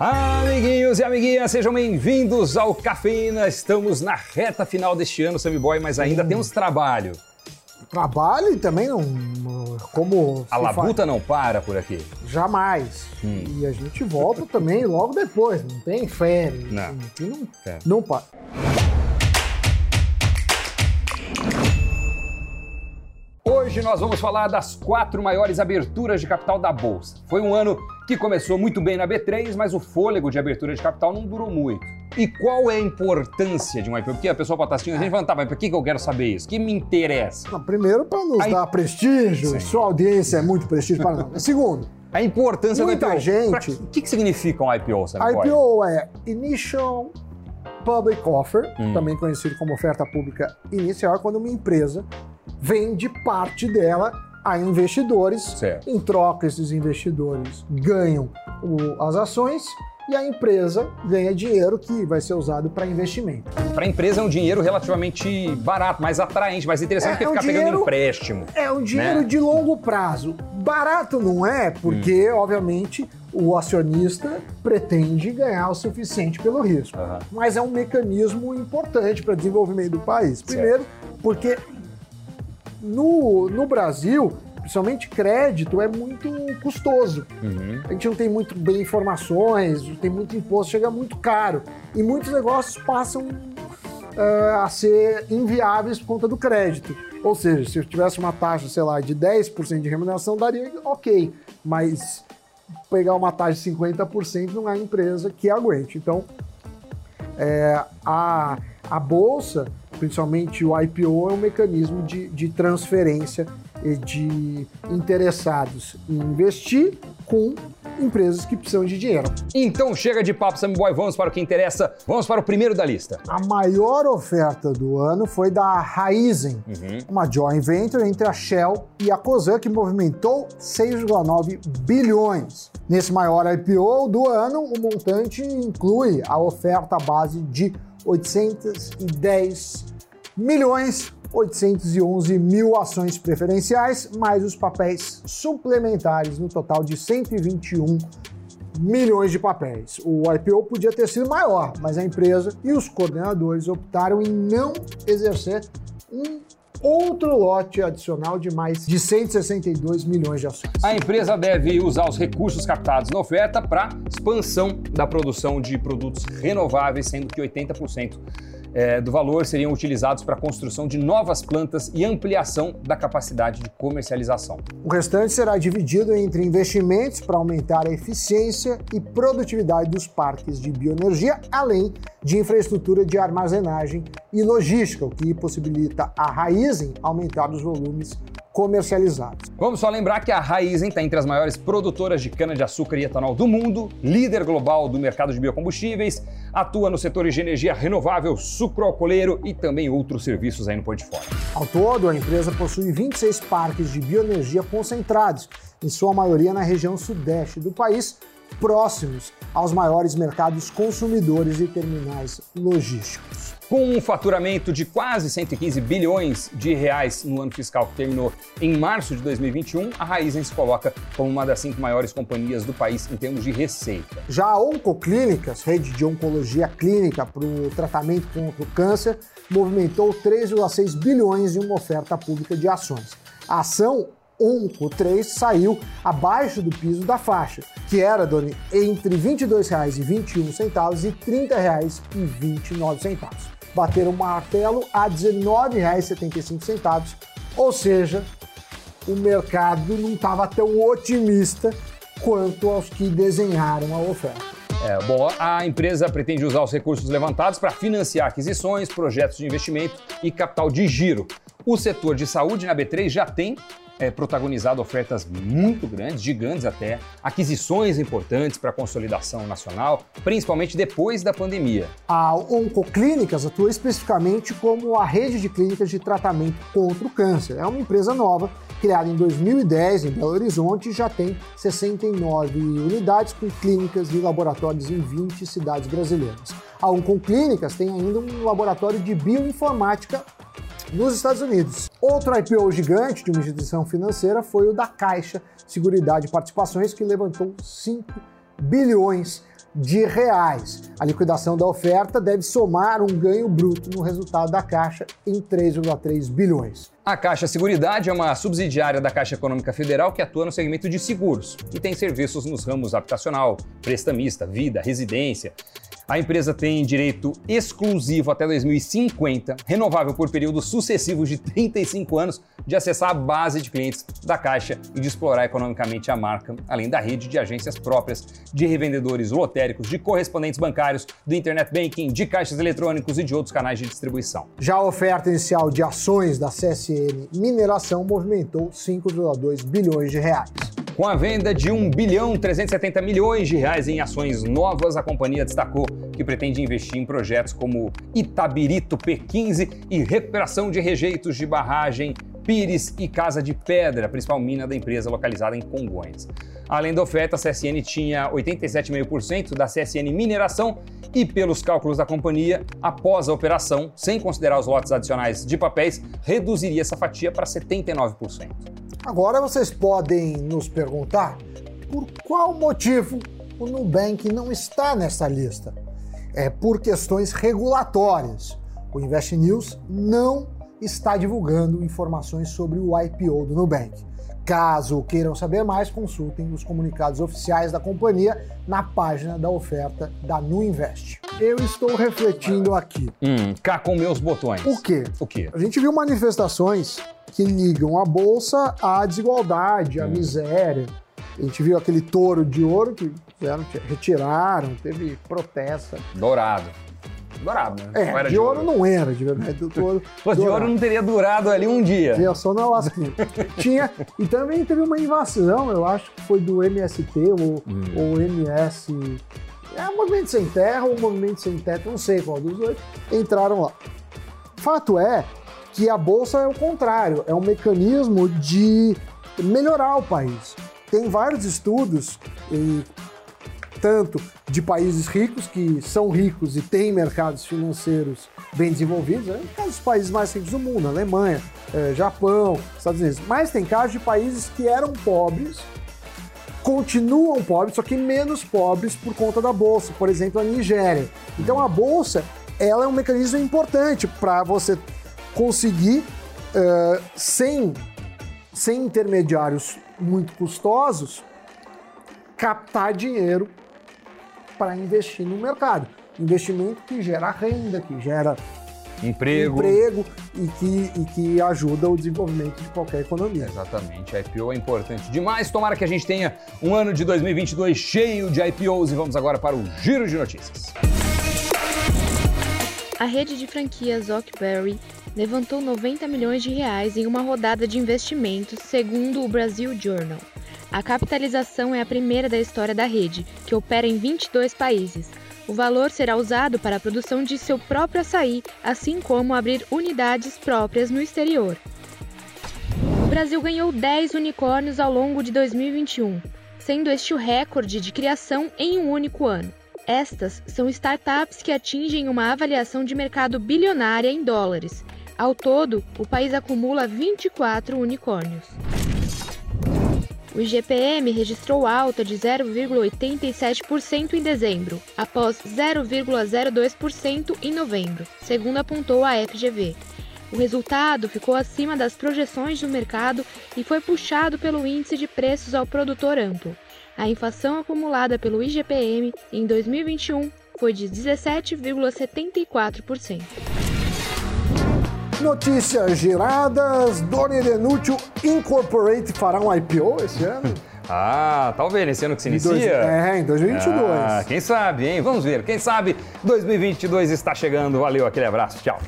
Amiguinhos e amiguinhas, sejam bem-vindos ao Cafeína. Estamos na reta final deste ano, Sammy Boy, mas ainda Hum. temos trabalho. Trabalho e também não. Como. A labuta não para por aqui. Jamais. Hum. E a gente volta também logo depois. Não tem férias. Não. Aqui não, É. não para. Hoje nós vamos falar das quatro maiores aberturas de capital da Bolsa. Foi um ano que começou muito bem na B3, mas o fôlego de abertura de capital não durou muito. E qual é a importância de um IPO? Porque a pessoa pode estar assistindo a gente falando, tá, mas por que eu quero saber isso? O que me interessa? Não, primeiro, para nos Aí- dar prestígio, Sim. sua audiência é muito prestígio para nós. Segundo, A importância Muita do IPO. gente- O que, que significa um IPO, a Boy? IPO é Initial Public Offer, Hum. também conhecido como oferta pública inicial, é quando uma empresa vende parte dela a investidores. Certo. Em troca, esses investidores ganham o- as ações e a empresa ganha dinheiro que vai ser usado para investimento. Para a empresa é um dinheiro relativamente barato, mais atraente, mais interessante É, que é um ficar pegando dinheiro- empréstimo. É um dinheiro Né? de longo prazo. Barato não é, porque, obviamente, o acionista pretende ganhar o suficiente pelo risco. Aham. Mas é um mecanismo importante para o desenvolvimento do país. Primeiro, porque no, no Brasil, principalmente crédito, é muito custoso. Uhum. A gente não tem muito bem informações, tem muito imposto, chega muito caro. E muitos negócios passam ah, a ser inviáveis por conta do crédito. Ou seja, se eu tivesse uma taxa, sei lá, de 10% de remuneração, daria ok. Mas pegar uma taxa de 50% não é empresa que aguente. Então, é, a, a bolsa, principalmente o IPO, é um mecanismo de, de transferência de interessados em investir com empresas que precisam de dinheiro. Então chega de papo, Sammy Boy, vamos para o que interessa. Vamos para o primeiro da lista. A maior oferta do ano foi da Raizen, Uhum. uma joint venture entre a Shell e a Cosan, que movimentou 6,9 bilhões. Nesse maior IPO do ano, o montante inclui a oferta base de 810 milhões 811 mil ações preferenciais, mais os papéis suplementares, no total de 121 milhões de papéis. O IPO podia ter sido maior, mas a empresa e os coordenadores optaram em não exercer um outro lote adicional de mais de 162 milhões de ações. A empresa deve usar os recursos captados na oferta para expansão da produção de produtos renováveis, sendo que 80% eh, do valor seriam utilizados para a construção de novas plantas e ampliação da capacidade de comercialização. O restante será dividido entre investimentos para aumentar a eficiência e produtividade dos parques de bioenergia, além de infraestrutura de armazenagem e logística, o que possibilita a Raizen aumentar os volumes comercializados. Vamos só lembrar que a Raizen está entre as maiores produtoras de cana-de-açúcar e etanol do mundo, líder global do mercado de biocombustíveis, atua nos setores de energia renovável, sucro alcooleiro e também outros serviços aí no portfólio. Ao todo, a empresa possui 26 parques de bioenergia concentrados, em sua maioria na região sudeste do país, próximos aos maiores mercados consumidores e terminais logísticos. Com um faturamento de quase 115 bilhões de reais no ano fiscal que terminou em março de 2021, a Raizen se coloca como uma das cinco maiores companhias do país em termos de receita. Já a Oncoclínicas, rede de oncologia clínica para o tratamento contra o câncer, movimentou 3,6 bilhões em uma oferta pública de ações. A ação Onco 3 saiu abaixo do piso da faixa, que era, Doni, entre R$ 22,21 e R$ 30,29. Bateram o martelo a R$ 19,75, ou seja, o mercado não estava tão otimista quanto aos que desenharam a oferta. É, bom, a empresa pretende usar os recursos levantados para financiar aquisições, projetos de investimento e capital de giro. O setor de saúde na B3 já tem é, protagonizado ofertas muito grandes, gigantes até, aquisições importantes para a consolidação nacional, principalmente depois da pandemia. A Oncoclínicas atua especificamente como a rede de clínicas de tratamento contra o câncer. É uma empresa nova, criada em 2010 em Belo Horizonte e já tem 69 unidades com clínicas e laboratórios em 20 cidades brasileiras. A Oncoclínicas tem ainda um laboratório de bioinformática nos Estados Unidos. Outro IPO gigante de uma instituição financeira foi o da Caixa Seguridade e Participações, que levantou 5 bilhões de reais. A liquidação da oferta deve somar um ganho bruto no resultado da Caixa em 3,3 bilhões. A Caixa Seguridade é uma subsidiária da Caixa Econômica Federal que atua no segmento de seguros e tem serviços nos ramos habitacional, prestamista, vida, residência. A empresa tem direito exclusivo até 2050, renovável por períodos sucessivos de 35 anos, de acessar a base de clientes da Caixa e de explorar economicamente a marca, além da rede de agências próprias, de revendedores lotéricos, de correspondentes bancários, do internet banking, de caixas eletrônicos e de outros canais de distribuição. Já a oferta inicial de ações da CSN Mineração movimentou 5,2 bilhões de reais. Com a venda de 1 bilhão 370 milhões de reais em ações novas, a companhia destacou que pretende investir em projetos como Itabirito P15 e recuperação de rejeitos de barragem Pires e Casa de Pedra, principal mina da empresa localizada em Congonhas. Além da oferta, a CSN tinha 87,5% da CSN Mineração e, pelos cálculos da companhia, após a operação, sem considerar os lotes adicionais de papéis, reduziria essa fatia para 79%. Agora vocês podem nos perguntar por qual motivo o Nubank não está nessa lista. É por questões regulatórias. O Invest News não está divulgando informações sobre o IPO do Nubank. Caso queiram saber mais, consultem os comunicados oficiais da companhia na página da oferta da Nuinvest. Eu estou refletindo aqui. Hum, cá com meus botões. O quê? O quê? A gente viu manifestações que ligam a bolsa à desigualdade, à hum. miséria. A gente viu aquele touro de ouro que fizeram, retiraram, teve protesta. Dourado. Dourado, né? É, de, de ouro, não era, de verdade. Do ouro, de ouro não teria durado ali um dia. Tinha só na lasquinha. Tinha, e também teve uma invasão, eu acho que foi do MST ou, hum. ou MS. É o Movimento Sem Terra ou o Movimento Sem Teto, não sei qual dos dois, entraram lá. Fato é que a Bolsa é o contrário, é um mecanismo de melhorar o país. Tem vários estudos, e tanto de países ricos, que são ricos e têm mercados financeiros bem desenvolvidos, né? casos dos países mais ricos do mundo, Alemanha, é, Japão, Estados Unidos. Mas tem casos de países que eram pobres, continuam pobres, só que menos pobres por conta da bolsa. Por exemplo, a Nigéria. Então a bolsa ela é um mecanismo importante para você conseguir, uh, sem, sem intermediários muito custosos, captar dinheiro para investir no mercado. Investimento que gera renda, que gera emprego, emprego e, que, e que ajuda o desenvolvimento de qualquer economia. Exatamente. A IPO é importante demais. Tomara que a gente tenha um ano de 2022 cheio de IPOs e vamos agora para o giro de notícias. A rede de franquias Oakberry levantou 90 milhões de reais em uma rodada de investimentos, segundo o Brasil Journal. A capitalização é a primeira da história da rede, que opera em 22 países. O valor será usado para a produção de seu próprio açaí, assim como abrir unidades próprias no exterior. O Brasil ganhou 10 unicórnios ao longo de 2021, sendo este o recorde de criação em um único ano. Estas são startups que atingem uma avaliação de mercado bilionária em dólares. Ao todo, o país acumula 24 unicórnios. O IGPM registrou alta de 0,87% em dezembro, após 0,02% em novembro, segundo apontou a FGV. O resultado ficou acima das projeções do mercado e foi puxado pelo índice de preços ao produtor amplo. A inflação acumulada pelo IGPM em 2021 foi de 17,74%. Notícias giradas, Doni Denútil Incorporate fará um IPO esse ano? Ah, talvez nesse ano que se inicia. Dois, é, em 2022. Ah, quem sabe, hein? Vamos ver. Quem sabe 2022 está chegando. Valeu, aquele abraço. Tchau.